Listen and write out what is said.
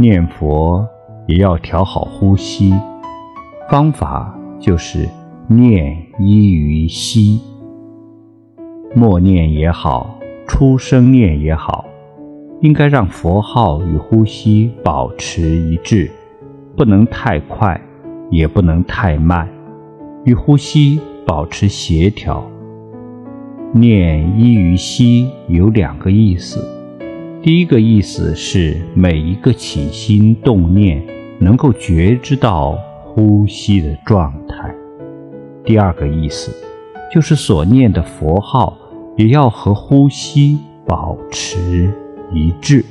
念佛也要调好呼吸，方法就是念依于息。默念也好，出声念也好，应该让佛号与呼吸保持一致，不能太快，也不能太慢，与呼吸保持协调。念依于息有两个意思。第一个意思是每一个起心动念能够觉知到呼吸的状态。第二个意思就是所念的佛号也要和呼吸保持一致。